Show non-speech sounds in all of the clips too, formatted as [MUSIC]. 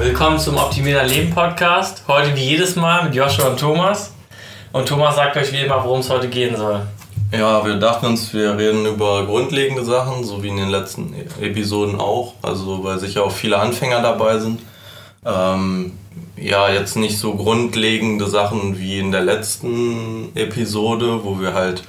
willkommen zum Optimierer Leben Podcast. Heute wie jedes Mal mit Joshua und Thomas. Und Thomas sagt euch wie immer, worum es heute gehen soll. Ja, wir dachten uns, wir reden über grundlegende Sachen, so wie in den letzten Episoden auch. Also, weil sicher auch viele Anfänger dabei sind. Ähm, ja, jetzt nicht so grundlegende Sachen wie in der letzten Episode, wo wir halt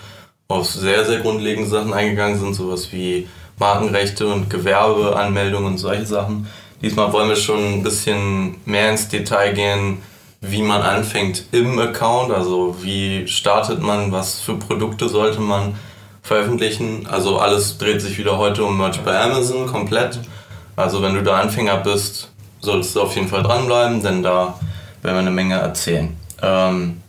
auf sehr, sehr grundlegende Sachen eingegangen sind, sowas wie Markenrechte und Gewerbeanmeldungen und solche Sachen. Diesmal wollen wir schon ein bisschen mehr ins Detail gehen, wie man anfängt im Account, also wie startet man, was für Produkte sollte man veröffentlichen. Also alles dreht sich wieder heute um Merch bei Amazon komplett. Also wenn du da Anfänger bist, solltest du auf jeden Fall dranbleiben, denn da werden wir eine Menge erzählen. Ähm,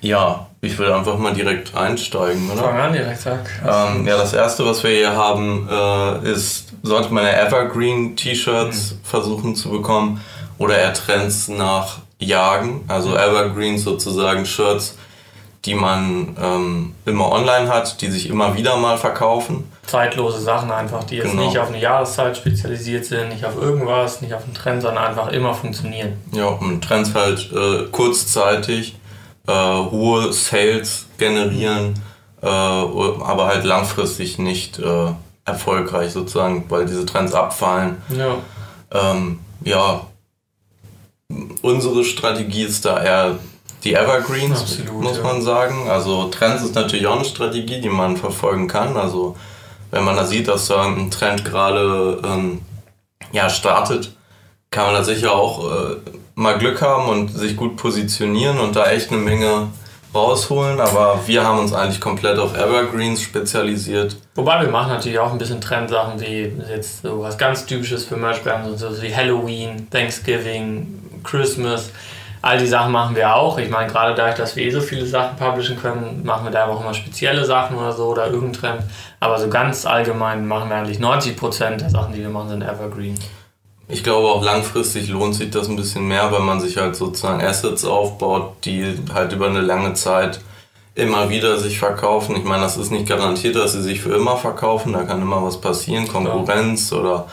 ja, ich will einfach mal direkt einsteigen, oder? Fang an direkt, sag. Ähm, ja, das erste, was wir hier haben, äh, ist, sollte man Evergreen T-Shirts mhm. versuchen zu bekommen oder eher Trends nach jagen. Also mhm. Evergreens sozusagen Shirts, die man ähm, immer online hat, die sich immer wieder mal verkaufen. Zeitlose Sachen einfach, die jetzt genau. nicht auf eine Jahreszeit spezialisiert sind, nicht auf irgendwas, nicht auf einen Trend, sondern einfach immer funktionieren. Ja, und Trends halt äh, kurzzeitig äh, hohe Sales generieren, äh, aber halt langfristig nicht äh, erfolgreich sozusagen, weil diese Trends abfallen. Ja. Ähm, ja, unsere Strategie ist da eher die Evergreens, Absolut, muss ja. man sagen. Also Trends ist natürlich auch eine Strategie, die man verfolgen kann. Also wenn man da sieht, dass da ein Trend gerade ähm, ja, startet, kann man da sicher auch äh, mal Glück haben und sich gut positionieren und da echt eine Menge rausholen, aber wir haben uns eigentlich komplett auf Evergreens spezialisiert. Wobei wir machen natürlich auch ein bisschen Trendsachen wie jetzt so was ganz typisches für Merchbrands, so wie Halloween, Thanksgiving, Christmas. All die Sachen machen wir auch. Ich meine, gerade dadurch, dass wir eh so viele Sachen publishen können, machen wir da auch immer spezielle Sachen oder so oder irgendeinen Trend. Aber so ganz allgemein machen wir eigentlich 90% der Sachen, die wir machen, sind Evergreen. Ich glaube auch langfristig lohnt sich das ein bisschen mehr, weil man sich halt sozusagen Assets aufbaut, die halt über eine lange Zeit immer wieder sich verkaufen. Ich meine, das ist nicht garantiert, dass sie sich für immer verkaufen. Da kann immer was passieren, Konkurrenz ja. oder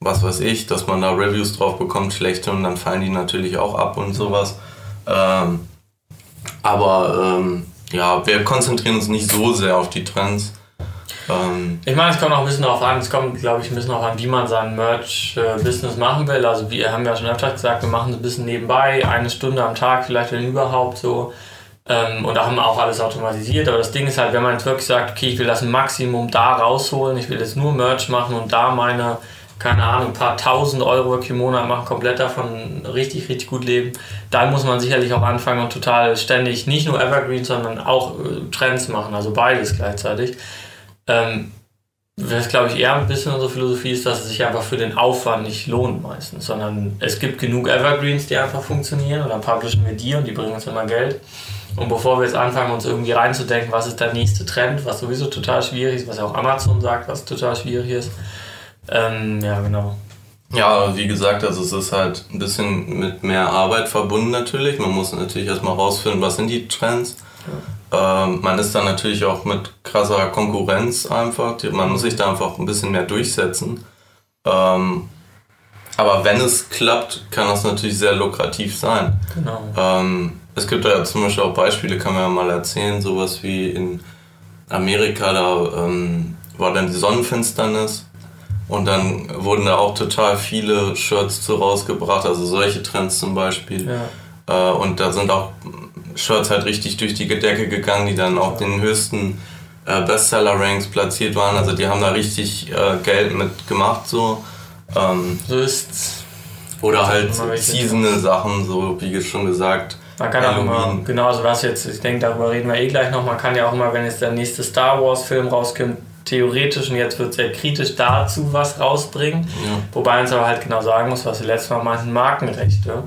was weiß ich, dass man da Reviews drauf bekommt, schlechte und dann fallen die natürlich auch ab und sowas. Ähm, aber ähm, ja, wir konzentrieren uns nicht so sehr auf die Trends. Ähm, ich meine, es kommt auch ein bisschen darauf an, es kommt, glaube ich, ein bisschen darauf an, wie man sein Merch-Business machen will. Also wir haben ja schon öfter gesagt, wir machen es ein bisschen nebenbei, eine Stunde am Tag, vielleicht wenn überhaupt so. Ähm, und da haben wir auch alles automatisiert. Aber das Ding ist halt, wenn man jetzt wirklich sagt, okay, ich will das Maximum da rausholen, ich will jetzt nur Merch machen und da meine, keine Ahnung, ein paar tausend Euro im Monat machen, komplett davon richtig, richtig gut leben, dann muss man sicherlich auch anfangen und total ständig nicht nur Evergreen, sondern auch äh, Trends machen, also beides gleichzeitig. Ähm, was glaube ich eher ein bisschen unsere Philosophie ist, dass es sich einfach für den Aufwand nicht lohnt meistens, sondern es gibt genug Evergreens, die einfach funktionieren und dann publishen wir die und die bringen uns immer Geld. Und bevor wir jetzt anfangen, uns irgendwie reinzudenken, was ist der nächste Trend, was sowieso total schwierig ist, was ja auch Amazon sagt, was total schwierig ist. Ähm, ja, genau. Ja, wie gesagt, also es ist halt ein bisschen mit mehr Arbeit verbunden natürlich. Man muss natürlich erstmal rausfinden, was sind die Trends. Ähm, man ist dann natürlich auch mit krasser Konkurrenz einfach. Man muss sich da einfach ein bisschen mehr durchsetzen. Ähm, aber wenn es klappt, kann das natürlich sehr lukrativ sein. Genau. Ähm, es gibt ja zum Beispiel auch Beispiele, kann man ja mal erzählen, sowas wie in Amerika, da ähm, war dann die Sonnenfinsternis und dann wurden da auch total viele Shirts zu rausgebracht, also solche Trends zum Beispiel. Ja. Äh, und da sind auch Shirts halt richtig durch die Decke gegangen, die dann auch den höchsten äh, Bestseller-Ranks platziert waren. Also die haben da richtig äh, Geld mit gemacht so. Ähm, so ist's. Oder halt seasonal Sachen, so wie schon gesagt. Man kann auch immer, genau, also was jetzt, ich denke, darüber reden wir eh gleich noch, man kann ja auch immer, wenn jetzt der nächste Star Wars-Film rauskommt, theoretisch, und jetzt wird sehr kritisch dazu was rausbringen. Ja. Wobei man es aber halt genau sagen muss, was wir letztes Mal meinten, Markenrechte.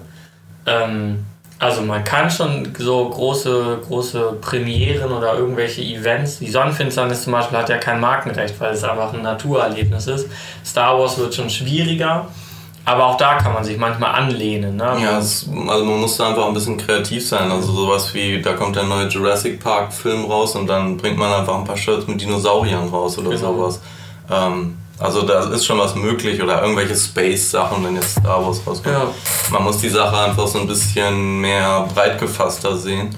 Ähm, also man kann schon so große, große Premieren oder irgendwelche Events, die Sonnenfinsternis zum Beispiel hat ja kein Markenrecht, weil es einfach ein Naturerlebnis ist. Star Wars wird schon schwieriger, aber auch da kann man sich manchmal anlehnen. Ne? Ja, es, also man muss da einfach ein bisschen kreativ sein. Also sowas wie, da kommt der neue Jurassic Park Film raus und dann bringt man einfach ein paar Shirts mit Dinosauriern raus oder genau. sowas. Ähm, Also da ist schon was möglich oder irgendwelche Space-Sachen, wenn jetzt Star Wars rauskommt. Ja. Man muss die Sache einfach so ein bisschen mehr breit gefasster sehen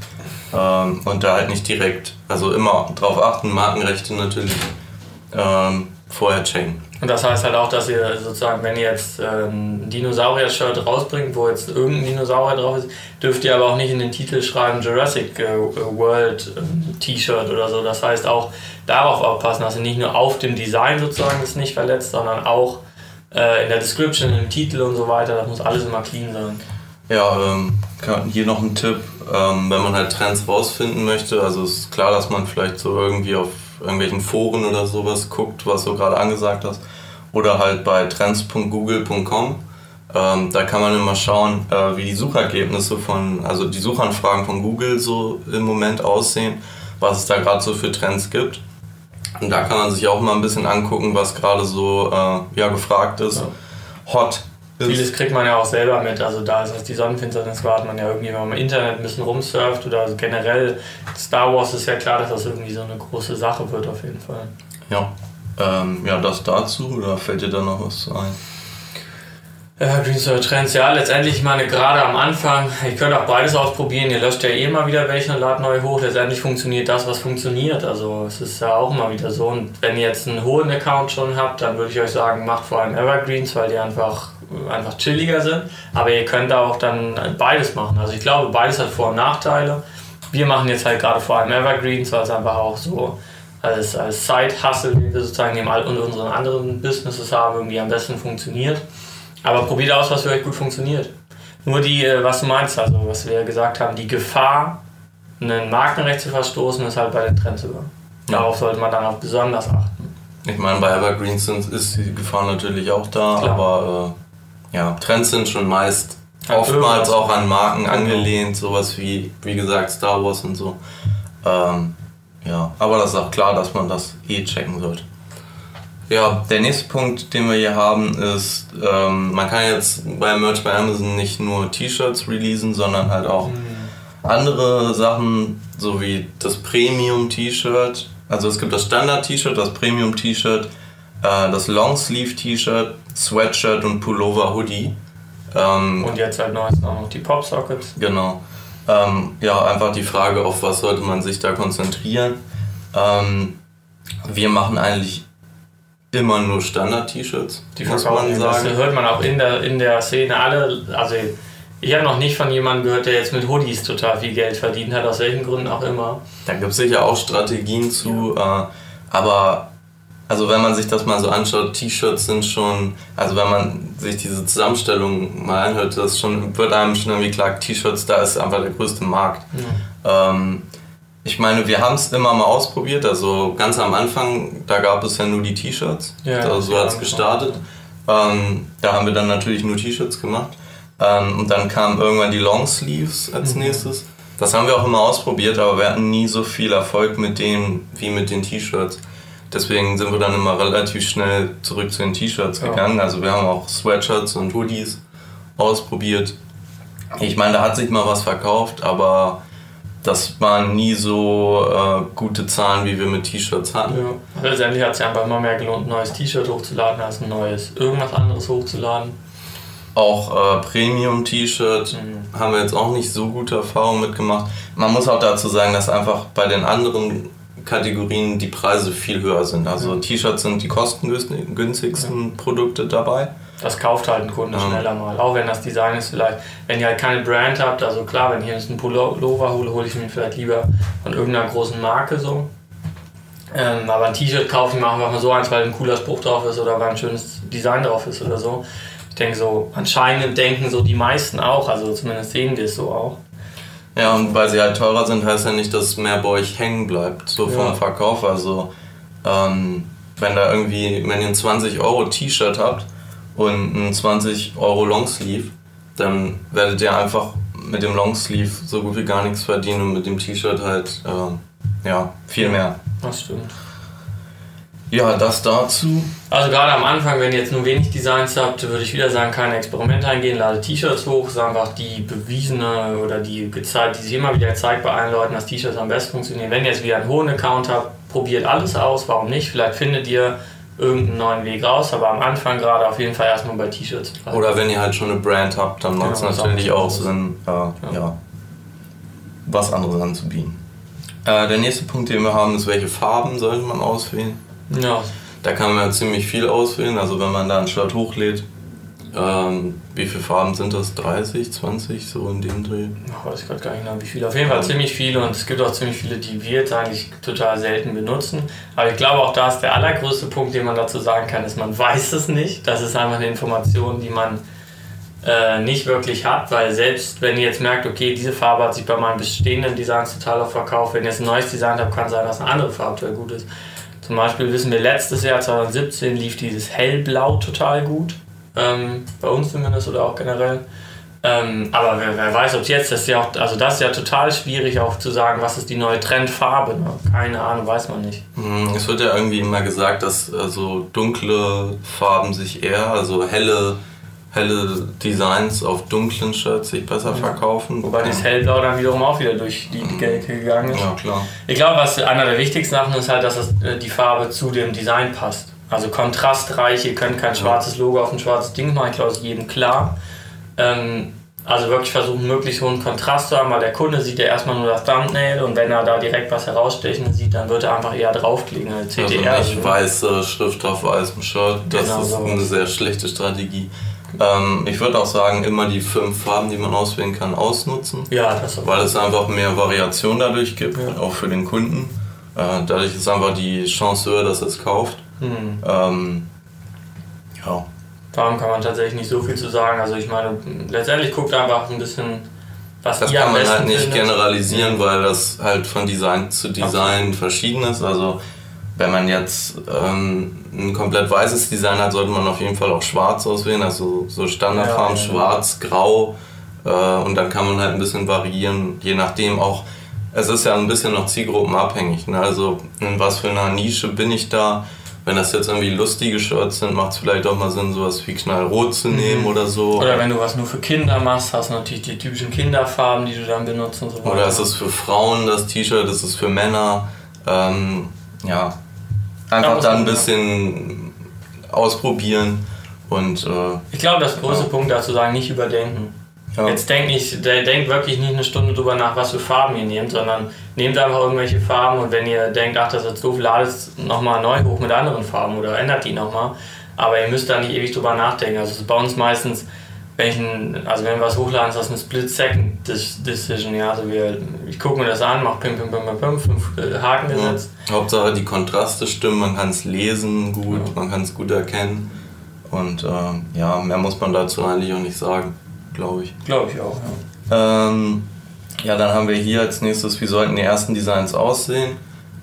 ähm, und da halt nicht direkt, also immer drauf achten, Markenrechte natürlich ähm, vorher checken. Und das heißt halt auch, dass ihr sozusagen, wenn ihr jetzt ein Dinosaurier-Shirt rausbringt, wo jetzt irgendein Dinosaurier drauf ist, dürft ihr aber auch nicht in den Titel schreiben Jurassic äh, World ähm, T-Shirt oder so. Das heißt auch darauf aufpassen, dass ihr nicht nur auf dem Design sozusagen das nicht verletzt, sondern auch äh, in der Description, im Titel und so weiter. Das muss alles immer clean sein. Ja, ähm, hier noch ein Tipp, ähm, wenn man halt Trends rausfinden möchte. Also ist klar, dass man vielleicht so irgendwie auf irgendwelchen Foren oder sowas guckt, was du gerade angesagt hast. Oder halt bei trends.google.com. Ähm, da kann man immer schauen, äh, wie die Suchergebnisse von, also die Suchanfragen von Google so im Moment aussehen, was es da gerade so für Trends gibt. Und da kann man sich auch mal ein bisschen angucken, was gerade so äh, ja, gefragt ist. Ja. Hot Vieles kriegt man ja auch selber mit. Also da ist es die Sonnenfinsternis war, hat man ja irgendwie, wenn man im Internet ein bisschen rumsurft oder also generell Star Wars ist ja klar, dass das irgendwie so eine große Sache wird auf jeden Fall. Ja. Ähm, ja, das dazu oder fällt dir da noch was ein? Ja, Greens oder Trends, ja, letztendlich, ich meine, gerade am Anfang, ich könnte auch beides ausprobieren, ihr löscht ja eh mal wieder welche und ladet neu hoch, letztendlich funktioniert das, was funktioniert, also es ist ja auch immer wieder so und wenn ihr jetzt einen hohen Account schon habt, dann würde ich euch sagen, macht vor allem Evergreens, weil die einfach einfach chilliger sind. Aber ihr könnt auch dann beides machen. Also ich glaube, beides hat Vor- und Nachteile. Wir machen jetzt halt gerade vor allem Evergreens, weil es einfach auch so als, als Side-Hustle, den wir sozusagen in all unseren anderen Businesses haben, irgendwie am besten funktioniert. Aber probiert aus, was für euch gut funktioniert. Nur die, äh, was du meinst, also was wir gesagt haben, die Gefahr, ein Markenrecht zu verstoßen, ist halt bei den Trends über. Darauf sollte man dann auch besonders achten. Ich meine, bei Evergreens ist die Gefahr natürlich auch da, Klar. aber äh ja, Trends sind schon meist oftmals auch an Marken genau. angelehnt, sowas wie, wie gesagt, Star Wars und so. Ähm, ja, aber das ist auch klar, dass man das eh checken sollte. Ja, der nächste Punkt, den wir hier haben, ist, ähm, man kann jetzt bei Merch bei Amazon nicht nur T-Shirts releasen, sondern halt auch mhm. andere Sachen, so wie das Premium-T-Shirt. Also es gibt das Standard-T-Shirt, das Premium-T-Shirt, äh, das Longsleeve-T-Shirt, Sweatshirt und Pullover Hoodie. Ähm, und jetzt halt neues auch noch die Popsockets. Genau. Ähm, ja, einfach die Frage, auf was sollte man sich da konzentrieren. Ähm, wir machen eigentlich immer nur Standard-T-Shirts, die muss man sagen. Das hört man auch in der, in der Szene alle. Also ich habe noch nicht von jemandem gehört, der jetzt mit Hoodies total viel Geld verdient hat, aus welchen Gründen auch immer. Da gibt es sicher auch Strategien zu, ja. äh, aber also wenn man sich das mal so anschaut, T-Shirts sind schon, also wenn man sich diese Zusammenstellung mal anhört, das schon, wird einem schon irgendwie klar, T-Shirts, da ist einfach der größte Markt. Ja. Ähm, ich meine, wir haben es immer mal ausprobiert, also ganz am Anfang, da gab es ja nur die T-Shirts, ja, also so hat es gestartet. Ähm, da haben wir dann natürlich nur T-Shirts gemacht. Ähm, und dann kamen irgendwann die Longsleeves als mhm. nächstes. Das haben wir auch immer ausprobiert, aber wir hatten nie so viel Erfolg mit denen wie mit den T-Shirts. Deswegen sind wir dann immer relativ schnell zurück zu den T-Shirts ja. gegangen. Also wir haben auch Sweatshirts und Hoodies ausprobiert. Ich meine, da hat sich mal was verkauft, aber das waren nie so äh, gute Zahlen, wie wir mit T-Shirts hatten. Ja. Letztendlich hat es ja einfach immer mehr gelohnt, ein neues T-Shirt hochzuladen, als ein neues irgendwas anderes hochzuladen. Auch äh, Premium-T-Shirt mhm. haben wir jetzt auch nicht so gute Erfahrungen mitgemacht. Man muss auch dazu sagen, dass einfach bei den anderen Kategorien die Preise viel höher sind. Also ja. T-Shirts sind die kostengünstigsten ja. Produkte dabei. Das kauft halt ein Kunde ja. schneller mal. Auch wenn das Design ist vielleicht, wenn ihr halt keine Brand habt, also klar, wenn ich jetzt einen Pullover hole, hole ich mir vielleicht lieber von irgendeiner großen Marke so. Ähm, aber ein T-Shirt kaufe ich mir einfach mal so eins, weil ein cooler Spruch drauf ist oder weil ein schönes Design drauf ist oder so. Ich denke so, anscheinend denken so die meisten auch, also zumindest sehen wir es so auch. Ja, und weil sie halt teurer sind, heißt ja nicht, dass mehr bei euch hängen bleibt, so vom ja. Verkauf. Also, ähm, wenn da irgendwie, wenn ihr ein 20 Euro T-Shirt habt und ein 20 Euro Longsleeve, dann werdet ihr einfach mit dem Longsleeve so gut wie gar nichts verdienen und mit dem T-Shirt halt, äh, ja, viel mehr. Das stimmt. Ja, das dazu. Also gerade am Anfang, wenn ihr jetzt nur wenig Designs habt, würde ich wieder sagen, keine Experimente eingehen, lade T-Shirts hoch, ist einfach die bewiesene oder die gezeigt, die sich immer wieder zeigt bei allen Leuten, dass T-Shirts am besten funktionieren. Wenn ihr jetzt wieder einen hohen Account habt, probiert alles aus, warum nicht? Vielleicht findet ihr irgendeinen neuen Weg raus, aber am Anfang gerade auf jeden Fall erstmal bei T-Shirts. Oder wenn ihr halt schon eine Brand habt, dann macht es genau, natürlich auch Sinn, äh, ja. ja. was anderes anzubieten. Äh, der nächste Punkt, den wir haben, ist, welche Farben sollte man auswählen? Ja. Da kann man ziemlich viel auswählen. Also wenn man da ein Shirt hochlädt, ähm, wie viele Farben sind das? 30, 20, so in dem Dreh? Ich weiß gerade gar nicht genau, wie viele. Auf jeden Fall ziemlich viele und es gibt auch ziemlich viele, die wir jetzt eigentlich total selten benutzen. Aber ich glaube auch da ist der allergrößte Punkt, den man dazu sagen kann, ist, man weiß es nicht. Das ist einfach eine Information, die man äh, nicht wirklich hat, weil selbst wenn ihr jetzt merkt, okay, diese Farbe hat sich bei meinen bestehenden Designs total auf verkauft, wenn ihr jetzt ein neues Design habt, kann sein, dass eine andere Farbe total gut ist. Zum Beispiel wissen wir, letztes Jahr 2017 lief dieses Hellblau total gut ähm, bei uns zumindest oder auch generell. Ähm, aber wer, wer weiß, ob es jetzt ist ja auch, also das ist ja total schwierig auch zu sagen, was ist die neue Trendfarbe. Ne? Keine Ahnung, weiß man nicht. Hm, es wird ja irgendwie immer gesagt, dass also dunkle Farben sich eher, also helle, helle Designs auf dunklen Shirts sich besser verkaufen. Wobei das Hellblau dann wiederum auch wieder durch die Decke gegangen ist. Ja, klar. Ich glaube, was einer der wichtigsten Sachen ist halt, dass das, äh, die Farbe zu dem Design passt. Also kontrastreich, ihr könnt kein schwarzes Logo auf ein schwarzes Ding machen, ich glaube, ist jedem klar. Ähm, also wirklich versuchen, möglichst hohen Kontrast zu haben, weil der Kunde sieht ja erstmal nur das Thumbnail und wenn er da direkt was herausstechen sieht, dann wird er einfach eher draufklicken als CTR. Also nicht weiße Schrift auf weißem Shirt, das genau ist so. eine sehr schlechte Strategie. Ähm, ich würde auch sagen, immer die fünf Farben, die man auswählen kann, ausnutzen. Ja, das Weil es einfach mehr Variation dadurch gibt, ja. auch für den Kunden. Äh, dadurch ist einfach die Chance höher, dass er es kauft. Mhm. Ähm, ja. Darum kann man tatsächlich nicht so viel zu sagen. Also ich meine, letztendlich guckt einfach ein bisschen, was Das kann man halt nicht findet. generalisieren, weil das halt von Design zu Design okay. verschieden ist. Also wenn man jetzt ähm, ein komplett weißes Design hat, sollte man auf jeden Fall auch schwarz auswählen. Also so Standardfarben, ja, ja, schwarz, grau. Äh, und dann kann man halt ein bisschen variieren, je nachdem auch. Es ist ja ein bisschen noch zielgruppenabhängig. Ne? Also in was für einer Nische bin ich da? wenn das jetzt irgendwie lustige Shirts sind, macht es vielleicht auch mal Sinn, sowas wie knallrot zu nehmen mhm. oder so. Oder wenn du was nur für Kinder machst, hast du natürlich die typischen Kinderfarben, die du dann benutzt und so weiter. Oder ist es für Frauen das T-Shirt, ist es für Männer? Ähm, ja, einfach dann ein bisschen ausprobieren und. Äh, ich glaube, das größte ja. Punkt dazu sagen, nicht überdenken. Ja. Jetzt denkt nicht, denkt wirklich nicht eine Stunde drüber nach, was für Farben ihr nehmt, sondern nehmt einfach irgendwelche Farben und wenn ihr denkt, ach, das ist doof, ladet es nochmal neu hoch mit anderen Farben oder ändert die nochmal. Aber ihr müsst da nicht ewig drüber nachdenken. Also bei uns meistens, wenn ich ein, also wenn wir was hochladen, ist das eine Split-Second-Decision. Ja, also wir, ich gucke mir das an, mache pim, pim, pim, pim, pim, fünf äh, Haken gesetzt. Ja. Hauptsache die Kontraste stimmen, man kann es lesen gut, ja. man kann es gut erkennen. Und äh, ja, mehr muss man dazu eigentlich auch nicht sagen glaube ich. Glaube ich auch, ja. Ähm, ja, dann haben wir hier als nächstes, wie sollten die ersten Designs aussehen?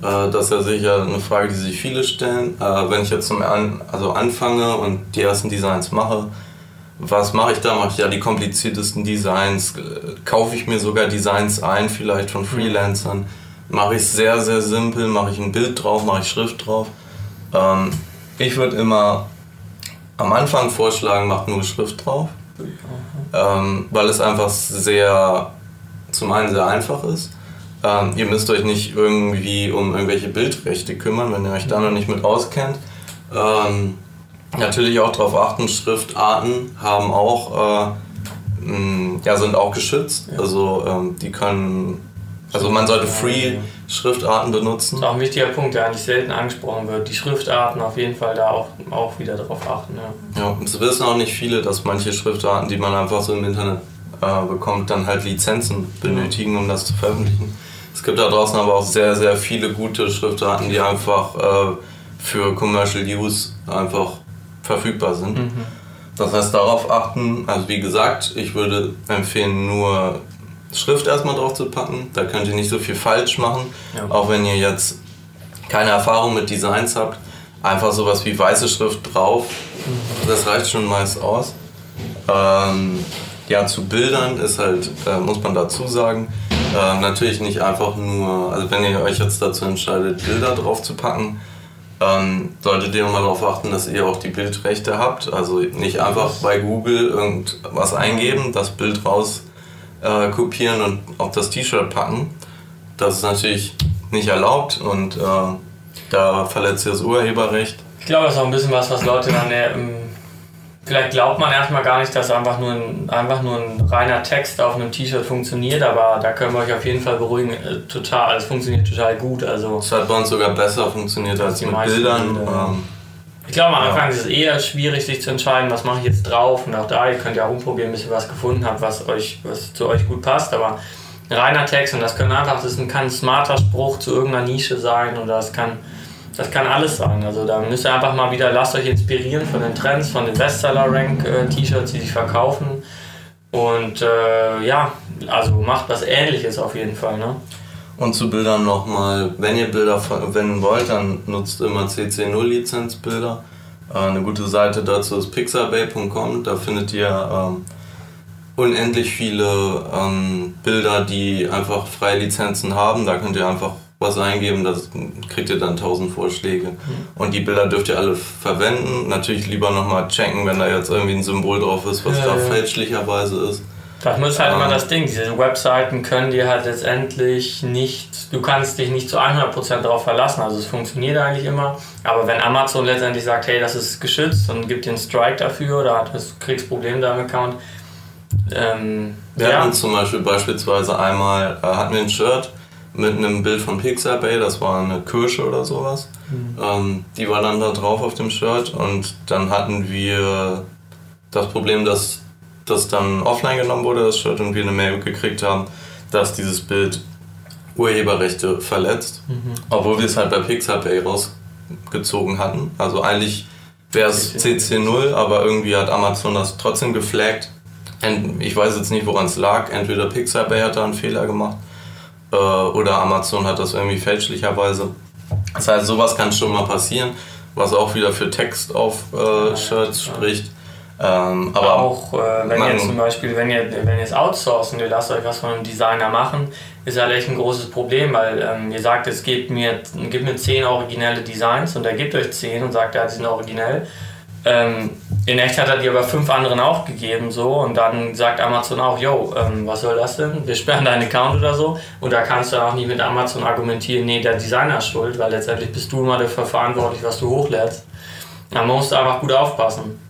Äh, das ist ja sicher eine Frage, die sich viele stellen. Äh, wenn ich jetzt zum an, also anfange und die ersten Designs mache, was mache ich da? Mache ich ja die kompliziertesten Designs? Kaufe ich mir sogar Designs ein, vielleicht von Freelancern? Mache ich es sehr, sehr simpel? Mache ich ein Bild drauf? Mache ich Schrift drauf? Ähm, ich würde immer am Anfang vorschlagen, macht nur Schrift drauf ähm, weil es einfach sehr, zum einen sehr einfach ist. Ähm, ihr müsst euch nicht irgendwie um irgendwelche Bildrechte kümmern, wenn ihr euch da noch nicht mit auskennt. Natürlich auch darauf achten, Schriftarten haben auch, äh, mh, ja, sind auch geschützt. Ja. Also ähm, die können also man sollte Free-Schriftarten benutzen. Das ist auch ein wichtiger Punkt, der eigentlich selten angesprochen wird. Die Schriftarten auf jeden Fall da auch, auch wieder darauf achten. Ja. ja, es wissen auch nicht viele, dass manche Schriftarten, die man einfach so im Internet äh, bekommt, dann halt Lizenzen benötigen, um das zu veröffentlichen. Es gibt da draußen aber auch sehr, sehr viele gute Schriftarten, die einfach äh, für Commercial Use einfach verfügbar sind. Mhm. Das heißt, darauf achten, also wie gesagt, ich würde empfehlen, nur Schrift erstmal drauf zu packen. Da könnt ihr nicht so viel falsch machen. Ja. Auch wenn ihr jetzt keine Erfahrung mit Designs habt. Einfach sowas wie weiße Schrift drauf. Das reicht schon meist aus. Ähm, ja, zu Bildern ist halt, äh, muss man dazu sagen, äh, natürlich nicht einfach nur, also wenn ihr euch jetzt dazu entscheidet, Bilder drauf zu packen, ähm, solltet ihr mal darauf achten, dass ihr auch die Bildrechte habt. Also nicht einfach bei Google irgendwas eingeben, das Bild raus äh, kopieren und auf das T-Shirt packen. Das ist natürlich nicht erlaubt und äh, da verletzt ihr das Urheberrecht. Ich glaube, das ist auch ein bisschen was, was Leute dann vielleicht glaubt man erstmal gar nicht, dass einfach nur ein, einfach nur ein reiner Text auf einem T-Shirt funktioniert, aber da können wir euch auf jeden Fall beruhigen. Äh, total, es funktioniert total gut. Also es hat bei uns sogar besser funktioniert als mit Bildern. Bilder. Ähm, ich glaube, am Anfang ja. ist es eher schwierig, sich zu entscheiden, was mache ich jetzt drauf. Und auch da, ihr könnt ja rumprobieren, bis ihr was gefunden habt, was, euch, was zu euch gut passt. Aber ein reiner Text und das können einfach, das kann ein smarter Spruch zu irgendeiner Nische sein oder das kann das kann alles sein. Also da müsst ihr einfach mal wieder, lasst euch inspirieren von den Trends, von den Bestseller-Rank-T-Shirts, die sich verkaufen. Und äh, ja, also macht was ähnliches auf jeden Fall. Ne? Und zu Bildern nochmal, wenn ihr Bilder verwenden wollt, dann nutzt immer CC0-Lizenzbilder. Äh, eine gute Seite dazu ist pixabay.com, da findet ihr ähm, unendlich viele ähm, Bilder, die einfach freie Lizenzen haben. Da könnt ihr einfach was eingeben, das kriegt ihr dann 1000 Vorschläge. Mhm. Und die Bilder dürft ihr alle verwenden. Natürlich lieber nochmal checken, wenn da jetzt irgendwie ein Symbol drauf ist, was ja, da ja. fälschlicherweise ist. Das muss halt ähm, immer das Ding. Diese Webseiten können dir halt letztendlich nicht, du kannst dich nicht zu 100% darauf verlassen. Also es funktioniert eigentlich immer. Aber wenn Amazon letztendlich sagt, hey, das ist geschützt und gibt dir einen Strike dafür oder du kriegst Probleme mit deinem Account. Ähm, wir ja. hatten zum Beispiel beispielsweise einmal, äh, hatten wir ein Shirt, mit einem Bild von Pixabay, das war eine Kirsche oder sowas. Mhm. Ähm, die war dann da drauf auf dem Shirt und dann hatten wir das Problem, dass das dann offline genommen wurde, das Shirt, und wir eine Mail gekriegt haben, dass dieses Bild Urheberrechte verletzt, mhm. obwohl wir es halt bei Pixabay rausgezogen hatten. Also eigentlich wäre es CC0, aber irgendwie hat Amazon das trotzdem geflaggt. Ich weiß jetzt nicht, woran es lag. Entweder Pixabay hat da einen Fehler gemacht äh, oder Amazon hat das irgendwie fälschlicherweise. Das heißt, sowas kann schon mal passieren, was auch wieder für Text auf äh, Shirts spricht. Ähm, aber auch, äh, wenn ihr zum Beispiel, wenn ihr, wenn ihr es outsourcen, ihr lasst euch was von einem Designer machen, ist halt echt ein großes Problem, weil ähm, ihr sagt, es gibt mir, gibt mir 10 originelle Designs und er gibt euch 10 und sagt, ja, die sind originell ähm, in echt hat er die aber fünf anderen auch gegeben so und dann sagt Amazon auch, yo, ähm, was soll das denn? Wir sperren deinen Account oder so und da kannst du auch nicht mit Amazon argumentieren, nee, der Designer ist schuld, weil letztendlich bist du immer dafür verantwortlich, was du hochlädst. Da musst du einfach gut aufpassen.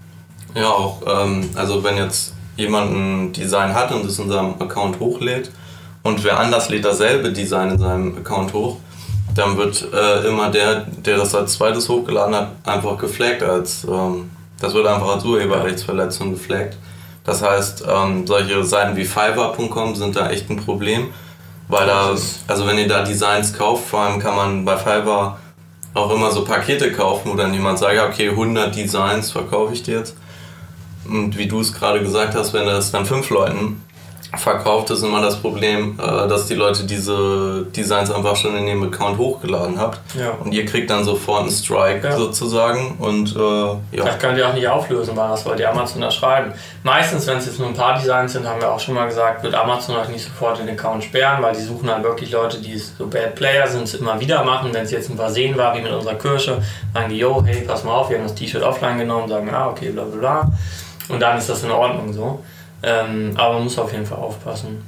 Ja, auch, ähm, also wenn jetzt jemand ein Design hat und es in seinem Account hochlädt und wer anders lädt dasselbe Design in seinem Account hoch, dann wird äh, immer der, der das als zweites hochgeladen hat, einfach geflaggt als, ähm, das wird einfach als Urheberrechtsverletzung geflaggt. Das heißt, ähm, solche Seiten wie Fiverr.com sind da echt ein Problem, weil da, also wenn ihr da Designs kauft, vor allem kann man bei Fiverr auch immer so Pakete kaufen, wo dann jemand sagt, okay, 100 Designs verkaufe ich dir jetzt. Und wie du es gerade gesagt hast, wenn das dann fünf Leuten verkauft, ist immer das Problem, äh, dass die Leute diese Designs einfach schon in ihrem Account hochgeladen habt. Ja. Und ihr kriegt dann sofort einen Strike ja. sozusagen. Und, äh, ja. Das könnt ihr auch nicht auflösen, weil das wollt ihr Amazon erschreiben. Meistens, wenn es jetzt nur ein paar Designs sind, haben wir auch schon mal gesagt, wird Amazon euch nicht sofort den Account sperren, weil die suchen halt wirklich Leute, die so Bad Player sind, es immer wieder machen. Wenn es jetzt ein Versehen war, wie mit unserer Kirsche, sagen die, yo, hey, pass mal auf, wir haben das T-Shirt offline genommen, sagen, ah, okay, bla bla bla. Und dann ist das in Ordnung so. Ähm, aber man muss auf jeden Fall aufpassen.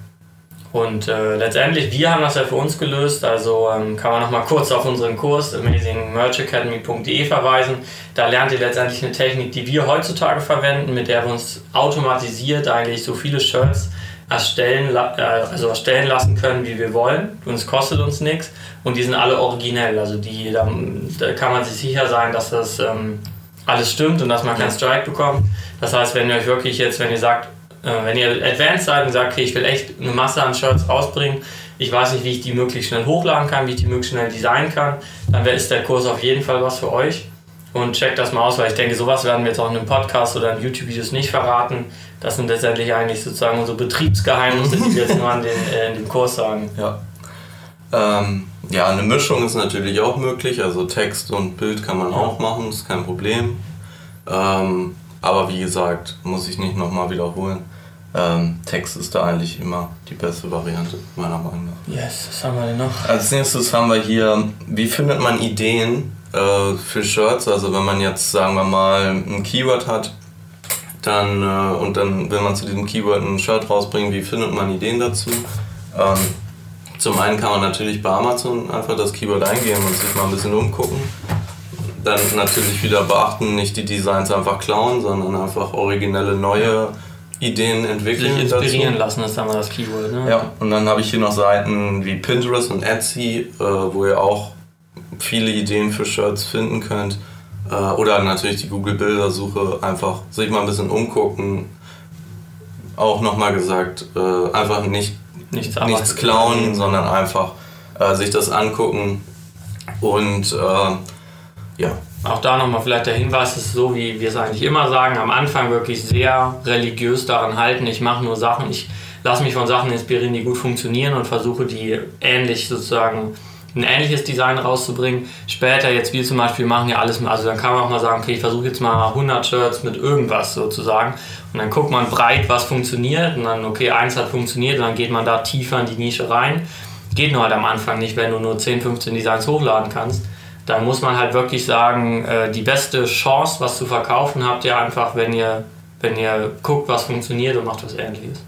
Und äh, letztendlich, wir haben das ja für uns gelöst, also ähm, kann man nochmal kurz auf unseren Kurs amazingmerchacademy.de verweisen. Da lernt ihr letztendlich eine Technik, die wir heutzutage verwenden, mit der wir uns automatisiert eigentlich so viele Shirts erstellen, äh, also erstellen lassen können, wie wir wollen. Und es kostet uns nichts. Und die sind alle originell. Also die, da, da kann man sich sicher sein, dass das ähm, alles stimmt und dass man keinen Strike bekommt. Das heißt, wenn ihr euch wirklich jetzt, wenn ihr sagt, äh, wenn ihr advanced seid und sagt, okay, ich will echt eine Masse an Shirts rausbringen, ich weiß nicht, wie ich die möglichst schnell hochladen kann, wie ich die möglichst schnell designen kann, dann ist der Kurs auf jeden Fall was für euch. Und checkt das mal aus, weil ich denke, sowas werden wir jetzt auch in einem Podcast oder in YouTube-Videos nicht verraten. Das sind letztendlich eigentlich sozusagen unsere Betriebsgeheimnisse, die wir jetzt nur an den, [LAUGHS] äh, in dem Kurs sagen. Ja. Ähm, ja, eine Mischung ist natürlich auch möglich. Also Text und Bild kann man auch machen, ist kein Problem. Ähm, aber wie gesagt, muss ich nicht nochmal wiederholen. Ähm, Text ist da eigentlich immer die beste Variante, meiner Meinung nach. Yes, was haben wir denn noch? Als nächstes haben wir hier, wie findet man Ideen äh, für Shirts? Also wenn man jetzt, sagen wir mal, ein Keyword hat, dann äh, und dann will man zu diesem Keyword ein Shirt rausbringen, wie findet man Ideen dazu? Ähm, zum einen kann man natürlich bei Amazon einfach das Keyword eingeben und sich mal ein bisschen umgucken. dann natürlich wieder beachten, nicht die Designs einfach klauen, sondern einfach originelle neue Ideen entwickeln. Sich inspirieren dazu. lassen ist dann mal das Keyword. Ne? Ja, und dann habe ich hier noch Seiten wie Pinterest und Etsy, äh, wo ihr auch viele Ideen für Shirts finden könnt. Äh, oder natürlich die Google-Bildersuche, einfach sich mal ein bisschen umgucken. Auch nochmal gesagt, äh, einfach nicht, nichts, nichts klauen, sondern einfach äh, sich das angucken und äh, ja. Auch da nochmal vielleicht der Hinweis, ist so, wie wir es eigentlich immer sagen, am Anfang wirklich sehr religiös daran halten, ich mache nur Sachen, ich lasse mich von Sachen inspirieren, die gut funktionieren und versuche die ähnlich sozusagen ein ähnliches Design rauszubringen. Später, jetzt wir zum Beispiel machen ja alles, also dann kann man auch mal sagen, okay, ich versuche jetzt mal 100 Shirts mit irgendwas sozusagen und dann guckt man breit, was funktioniert und dann, okay, eins hat funktioniert und dann geht man da tiefer in die Nische rein. Geht nur halt am Anfang nicht, wenn du nur 10, 15 Designs hochladen kannst dann muss man halt wirklich sagen, äh, die beste Chance, was zu verkaufen, habt ihr einfach, wenn ihr, wenn ihr guckt, was funktioniert und macht was ähnliches.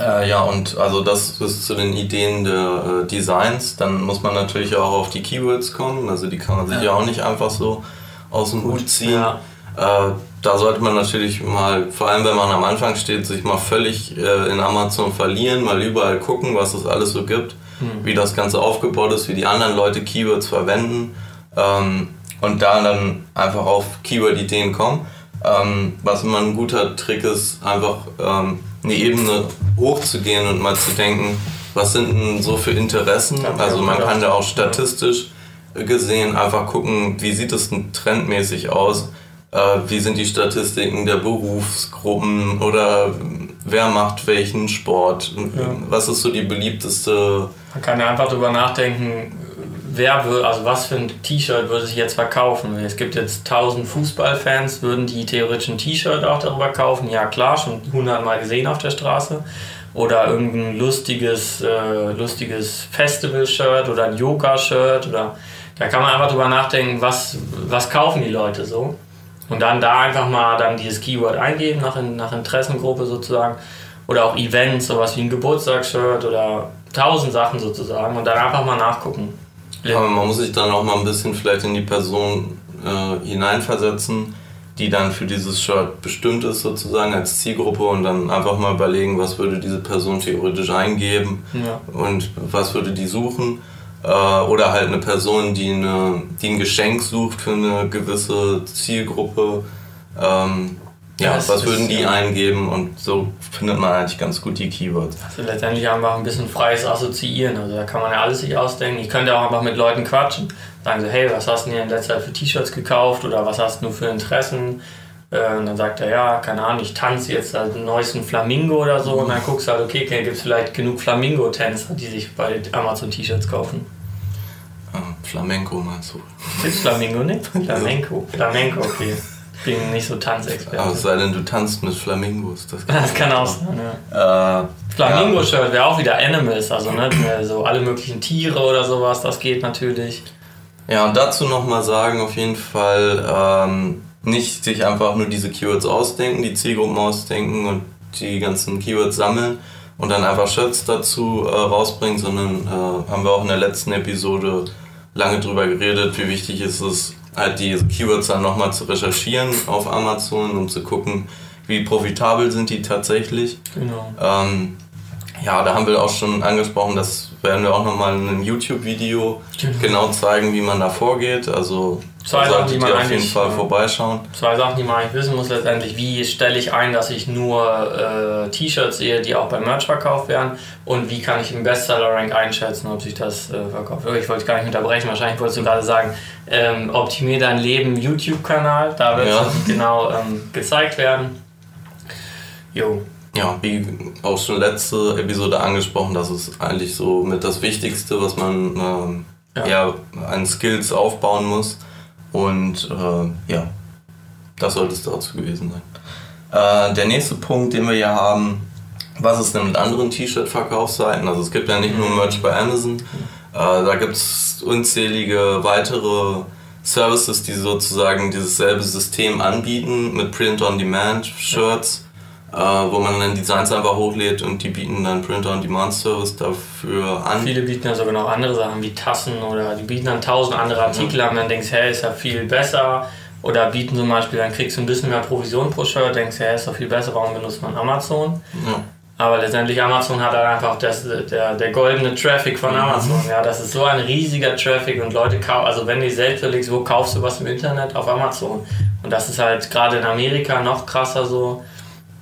Äh, ja, und also das ist zu den Ideen der äh, Designs. Dann muss man natürlich auch auf die Keywords kommen. Also die kann man sich ja, auch nicht einfach so aus dem Hut ziehen. Ja. Äh, da sollte man natürlich mal, vor allem wenn man am Anfang steht, sich mal völlig äh, in Amazon verlieren, mal überall gucken, was es alles so gibt, hm. wie das Ganze aufgebaut ist, wie die anderen Leute Keywords verwenden ähm, und da dann einfach auf Keyword-Ideen kommen. Ähm, was immer ein guter Trick ist, einfach ähm, eine Ebene hochzugehen und mal zu denken, was sind denn so für Interessen? Also man kann da auch statistisch gesehen einfach gucken, wie sieht es denn trendmäßig aus? Äh, wie sind die Statistiken der Berufsgruppen oder wer macht welchen Sport? Ja. Was ist so die beliebteste? Man kann ja einfach darüber nachdenken, wer würde, also was für ein T-Shirt würde sich jetzt verkaufen? Es gibt jetzt 1000 Fußballfans, würden die theoretisch ein T-Shirt auch darüber kaufen? Ja klar, schon 100 Mal gesehen auf der Straße. Oder irgendein lustiges, äh, lustiges Festival-Shirt oder ein Yoga-Shirt da kann man einfach drüber nachdenken, was, was kaufen die Leute so. Und dann da einfach mal dann dieses Keyword eingeben nach, nach Interessengruppe sozusagen. Oder auch Events, sowas wie ein Geburtstagsshirt oder tausend Sachen sozusagen und dann einfach mal nachgucken. Ja. Aber man muss sich dann auch mal ein bisschen vielleicht in die Person äh, hineinversetzen, die dann für dieses Shirt bestimmt ist sozusagen als Zielgruppe und dann einfach mal überlegen, was würde diese Person theoretisch eingeben ja. und was würde die suchen. Äh, oder halt eine Person, die, eine, die ein Geschenk sucht für eine gewisse Zielgruppe. Ähm, ja, ja was würden die eingeben und so findet man eigentlich ganz gut die Keywords. Also letztendlich einfach ein bisschen freies Assoziieren. Also da kann man ja alles sich ausdenken. Ich könnte auch einfach mit Leuten quatschen. Sagen so, hey, was hast du denn in letzter Zeit für T-Shirts gekauft oder was hast du für Interessen? Äh, und dann sagt er, ja, keine Ahnung, ich tanze jetzt halt den neuesten Flamingo oder so. Und dann guckst du halt, okay, okay gibt es vielleicht genug Flamingo-Tänzer, die sich bei Amazon T-Shirts kaufen. Ah, Flamenco meinst du? Gibt's Flamingo nicht? [LAUGHS] Flamenco. Flamenco, okay bin nicht so Tanzexperte. Aber sei denn, du tanzt mit Flamingos. Das kann, das kann auch sein, ja. Äh, Flamingo-Shirt wäre auch wieder Animals, also ne, [CLEARS THROAT] so alle möglichen Tiere oder sowas, das geht natürlich. Ja, und dazu nochmal sagen, auf jeden Fall ähm, nicht sich einfach nur diese Keywords ausdenken, die Zielgruppen ausdenken und die ganzen Keywords sammeln und dann einfach Shirts dazu äh, rausbringen, sondern äh, haben wir auch in der letzten Episode lange drüber geredet, wie wichtig ist es, halt die Keywords dann nochmal zu recherchieren auf Amazon, um zu gucken, wie profitabel sind die tatsächlich. Genau. Ähm, ja, da haben wir auch schon angesprochen, das werden wir auch nochmal in einem YouTube-Video genau. genau zeigen, wie man da vorgeht. Also zwei Sachen, die man auf jeden Fall vorbeischauen. Zwei Sachen, die man eigentlich wissen muss letztendlich. Wie stelle ich ein, dass ich nur äh, T-Shirts sehe, die auch beim Merch verkauft werden? Und wie kann ich im Bestseller-Rank einschätzen, ob sich das äh, verkauft? Ich wollte gar nicht unterbrechen, wahrscheinlich wolltest du gerade sagen, ähm, optimier dein Leben YouTube-Kanal. Da wird ja. es [LAUGHS] genau ähm, gezeigt werden. Jo, ja, wie auch schon letzte Episode angesprochen, das ist eigentlich so mit das Wichtigste, was man ähm, ja. ja. an Skills aufbauen muss. Und äh, ja, das sollte es dazu gewesen sein. Äh, der nächste Punkt, den wir hier haben, was ist denn mit anderen T-Shirt-Verkaufsseiten? Also es gibt ja nicht nur Merch bei Amazon, äh, da gibt es unzählige weitere Services, die sozusagen dieses selbe System anbieten mit Print-on-Demand-Shirts. Äh, wo man dann Designs einfach hochlädt und die bieten dann Printer-on-Demand-Service dafür an. Viele bieten ja sogar noch andere Sachen wie Tassen oder die bieten dann tausend andere Artikel an dann denkst du, hey, ist ja viel besser. Oder bieten zum Beispiel, dann kriegst du ein bisschen mehr Provision pro Shirt, denkst du, hey, ist doch viel besser, warum benutzt man Amazon? Ja. Aber letztendlich Amazon hat halt einfach das, der, der goldene Traffic von Amazon. Ja, das ist so ein riesiger Traffic und Leute kaufen, also wenn du selbst überlegst, wo kaufst du was im Internet? Auf Amazon. Und das ist halt gerade in Amerika noch krasser so.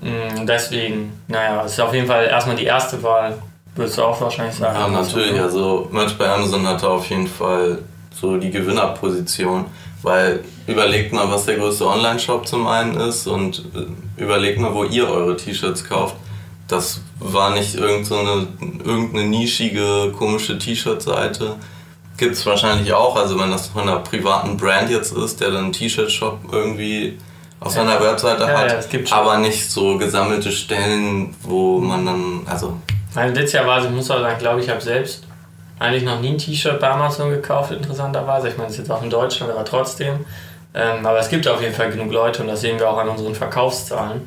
Mm, Deswegen, naja, es ist auf jeden Fall erstmal die erste Wahl, würdest du auch wahrscheinlich sagen. Ja, natürlich. Also Merch bei Amazon hatte auf jeden Fall so die Gewinnerposition, weil überlegt mal, was der größte Online-Shop zum einen ist und äh, überlegt mal, wo ihr eure T-Shirts kauft. Das war nicht irgend so eine, irgendeine nischige, komische T-Shirt-Seite. Gibt es wahrscheinlich auch, also wenn das von einer privaten Brand jetzt ist, der dann einen T-Shirt-Shop irgendwie auf Ja. seiner Webseite Ja, hat, ja, aber nicht so gesammelte Stellen, wo man dann, also Meine witzigerweise, ich muss auch sagen, glaube ich, habe selbst eigentlich noch nie ein T-Shirt bei Amazon gekauft, interessanterweise. Ich meine, es ist jetzt auch in Deutschland, aber trotzdem. Ähm, aber es gibt auf jeden Fall genug Leute und das sehen wir auch an unseren Verkaufszahlen.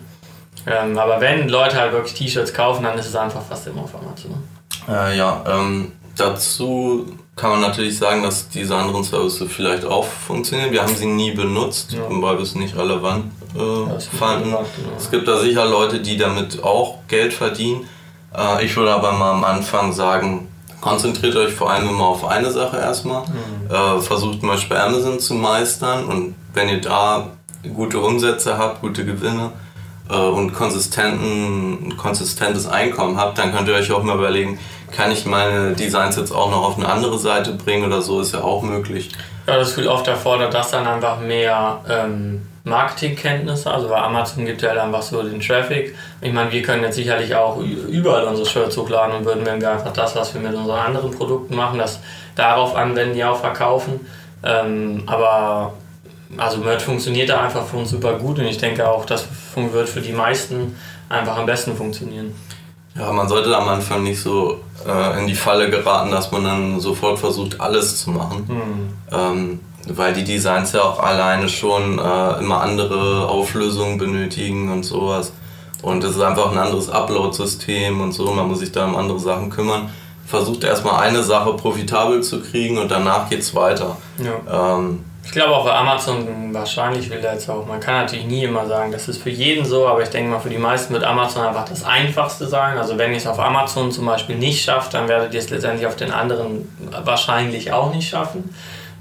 Ähm, aber wenn Leute halt wirklich T-Shirts kaufen, dann ist es einfach fast immer auf Amazon. Äh, ja, ähm, dazu kann man natürlich sagen, dass diese anderen Services vielleicht auch funktionieren. Wir haben sie nie benutzt, Ja. weil wir es nicht relevant äh, ist fanden. relevant, genau. Es gibt da sicher Leute, die damit auch Geld verdienen. Äh, ich würde aber mal am Anfang sagen, konzentriert euch vor allem immer auf eine Sache erstmal. Mhm. Äh, versucht mal bei Amazon zu meistern und wenn ihr da gute Umsätze habt, gute Gewinne äh, und konsistenten, konsistentes Einkommen habt, dann könnt ihr euch auch mal überlegen, kann ich meine Designs jetzt auch noch auf eine andere Seite bringen oder so, ist ja auch möglich. Ja, das viel oft erfordert das dann einfach mehr ähm, Marketingkenntnisse. Also bei Amazon gibt ja halt einfach so den Traffic. Ich meine, wir können jetzt sicherlich auch überall unsere Shirts hochladen und würden, wenn wir einfach das, was wir mit unseren anderen Produkten machen, das darauf anwenden, die auch verkaufen. Ähm, aber also Merch funktioniert da einfach für uns super gut und ich denke auch, das wird für die meisten einfach am besten funktionieren. Ja, man sollte am Anfang nicht so äh, in die Falle geraten, dass man dann sofort versucht, alles zu machen. Ähm, weil die Designs ja auch alleine schon äh, immer andere Auflösungen benötigen und sowas. Und es ist einfach ein anderes Upload-System und so, man muss sich da um andere Sachen kümmern. Versucht erstmal eine Sache profitabel zu kriegen und danach geht's weiter. Ja. Ähm, Ich glaube auch bei Amazon wahrscheinlich will er jetzt auch, man kann natürlich nie immer sagen, das ist für jeden so, aber ich denke mal für die meisten wird Amazon einfach das einfachste sein. Also wenn ihr es auf Amazon zum Beispiel nicht schafft, dann werdet ihr es letztendlich auf den anderen wahrscheinlich auch nicht schaffen.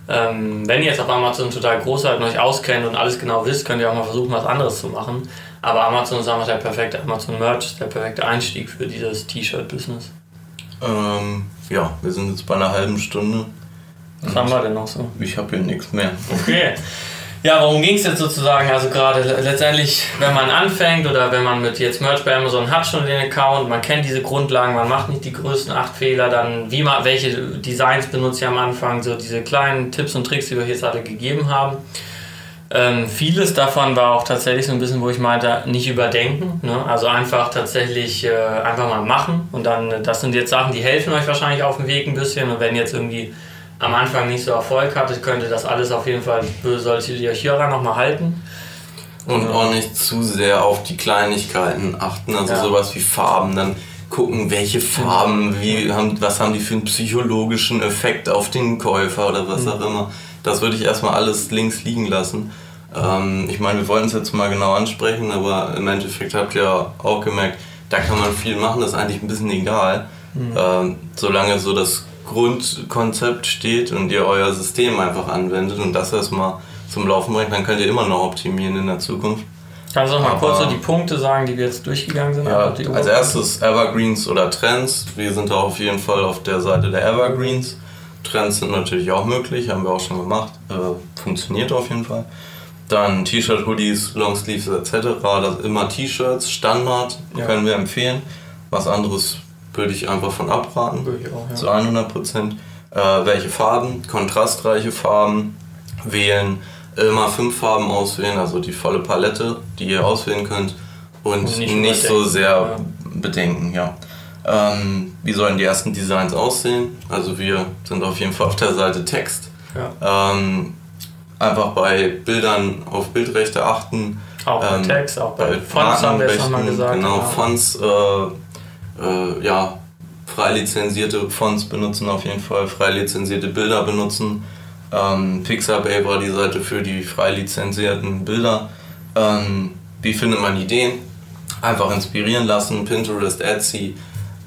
Ähm, wenn ihr jetzt auf Amazon total groß seid und euch auskennt und alles genau wisst, könnt ihr auch mal versuchen, was anderes zu machen. Aber Amazon ist einfach der perfekte Amazon Merch, der perfekte Einstieg für dieses T-Shirt-Business. ähm, ja, wir sind jetzt bei einer halben Stunde. Was haben wir denn noch so? Ich habe hier nichts mehr. Okay. Ja, worum ging es jetzt sozusagen? Also gerade le- letztendlich, wenn man anfängt oder wenn man mit jetzt Merch bei Amazon hat schon den Account, man kennt diese Grundlagen, man macht nicht die größten acht Fehler, dann wie man, welche Designs benutzt ihr am Anfang, so diese kleinen Tipps und Tricks, die wir jetzt alle gegeben haben. Ähm, vieles davon war auch tatsächlich so ein bisschen, wo ich meinte, nicht überdenken. Ne? Also einfach tatsächlich äh, einfach mal machen. Und dann, das sind jetzt Sachen, die helfen euch wahrscheinlich auf dem Weg ein bisschen. Und wenn jetzt irgendwie am Anfang nicht so Erfolg hattet, könnte das alles auf jeden Fall, ihr euch hieran nochmal halten. Und Ja. auch nicht zu sehr auf die Kleinigkeiten achten, also Ja. sowas wie Farben, dann gucken, welche Farben, wie haben, was haben die für einen psychologischen Effekt auf den Käufer oder was Mhm. auch immer. Das würde ich erstmal alles links liegen lassen. Ähm, ich meine, wir wollten es jetzt mal genau ansprechen, aber im Endeffekt habt ihr auch gemerkt, da kann man viel machen, das ist eigentlich ein bisschen egal. Mhm. Ähm, solange so das Grundkonzept steht und ihr euer System einfach anwendet und das erstmal zum Laufen bringt, dann könnt ihr immer noch optimieren in der Zukunft. Kannst du noch mal Aber- kurz so die Punkte sagen, die wir jetzt durchgegangen sind? Ja, als erstes Evergreens oder Trends. Wir sind da auf jeden Fall auf der Seite der Evergreens. Trends sind natürlich auch möglich, haben wir auch schon gemacht. Äh, funktioniert auf jeden Fall. Dann T-Shirt, Hoodies, Longsleeves etc. Das immer T-Shirts, Standard, Ja. können wir empfehlen. Was anderes würde ich einfach von abraten. Würde ich auch, ja. Zu 100 Prozent. Äh, welche Farben? Kontrastreiche Farben wählen. Immer fünf Farben auswählen, also die volle Palette, die ihr auswählen könnt. Und, Und nicht nicht, so sehr ja. bedenken, ja. Ähm, wie sollen die ersten Designs aussehen? Also wir sind auf jeden Fall auf der Seite Text. Ja. Ähm, einfach bei Bildern auf Bildrechte achten. Auch bei ähm, Text, auch bei, bei Fonts haben wir es nochmal gesagt. Genau, genau. Fonts, äh, äh, ja, frei Fonts benutzen auf jeden Fall, frei lizenzierte Bilder benutzen. Ähm, Pixabay war die Seite für die frei lizenzierten Bilder. Ähm, wie findet man Ideen? Einfach inspirieren lassen, Pinterest, Etsy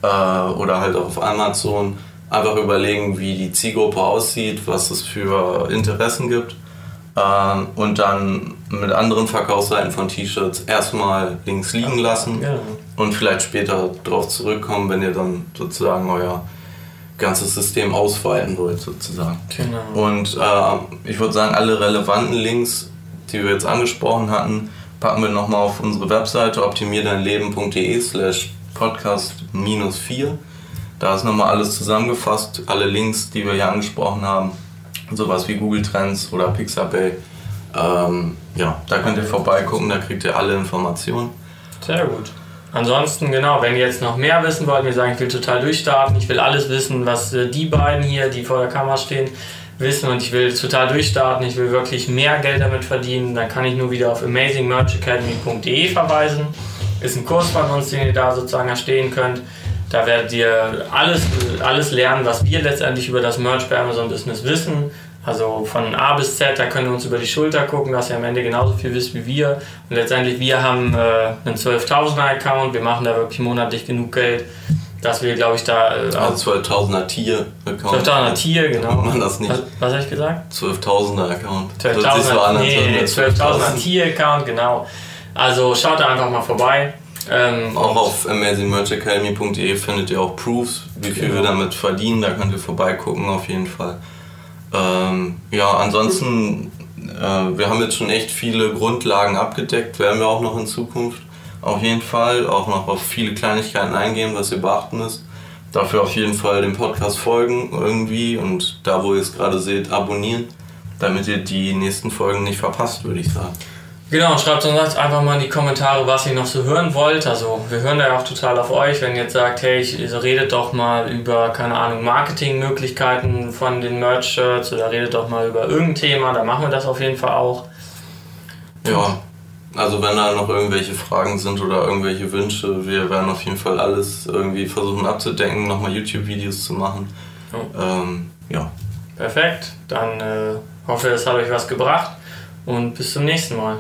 äh, oder halt auch auf Amazon. Einfach überlegen, wie die Zielgruppe aussieht, was es für Interessen gibt. Ähm, und dann mit anderen Verkaufsseiten von T-Shirts erstmal links liegen lassen ja. und vielleicht später darauf zurückkommen, wenn ihr dann sozusagen euer ganzes System ausweiten wollt sozusagen. Genau. Und äh, ich würde sagen, alle relevanten Links, die wir jetzt angesprochen hatten, packen wir nochmal auf unsere Webseite optimierdeinleben.de slash podcast minus 4. Da ist nochmal alles zusammengefasst, alle Links, die wir hier angesprochen haben, sowas wie Google Trends oder Pixabay. Ähm, ja, da könnt ihr vorbeigucken, da kriegt ihr alle Informationen. Sehr gut. Ansonsten, genau, wenn ihr jetzt noch mehr wissen wollt, wir sagen, ich will total durchstarten, ich will alles wissen, was äh, die beiden hier, die vor der Kamera stehen, wissen und ich will total durchstarten, ich will wirklich mehr Geld damit verdienen, dann kann ich nur wieder auf amazingmerchacademy.de verweisen. Ist ein Kurs von uns, den ihr da sozusagen erstehen könnt. Da werdet ihr alles, alles lernen, was wir letztendlich über das Merch bei Amazon Business wissen. Also von A bis Z, da könnt ihr uns über die Schulter gucken, dass ihr am Ende genauso viel wisst wie wir. Und letztendlich, wir haben äh, einen 12.000er Account, wir machen da wirklich monatlich genug Geld, dass wir, glaube ich, da. Äh, also 12.000er Tier Account. 12.000er Tier, genau. Man das nicht. Was, was habe ich gesagt? 12.000er Account. 12.000er nee, 12 Tier Account, genau. Also schaut da einfach mal vorbei. Ähm, auch auf amazingmerchacademy.de findet ihr auch Proofs, wie viel genau. wir damit verdienen. Da könnt ihr vorbeigucken auf jeden Fall. Ähm, ja, ansonsten, äh, wir haben jetzt schon echt viele Grundlagen abgedeckt, werden wir auch noch in Zukunft. Auf jeden Fall auch noch auf viele Kleinigkeiten eingehen, was ihr beachten müsst. Dafür auf jeden Fall dem Podcast folgen irgendwie und da, wo ihr es gerade seht, abonnieren, damit ihr die nächsten Folgen nicht verpasst, würde ich sagen. Genau, schreibt uns einfach mal in die Kommentare, was ihr noch so hören wollt. Also wir hören da ja auch total auf euch, wenn ihr jetzt sagt, hey, ich, redet doch mal über, keine Ahnung, Marketingmöglichkeiten von den Merch-Shirts oder redet doch mal über irgendein Thema, dann machen wir das auf jeden Fall auch. Ja, also wenn da noch irgendwelche Fragen sind oder irgendwelche Wünsche, wir werden auf jeden Fall alles irgendwie versuchen abzudenken, nochmal YouTube-Videos zu machen. Oh. Ähm, ja. Perfekt, dann äh, hoffe, es hat euch was gebracht und bis zum nächsten Mal.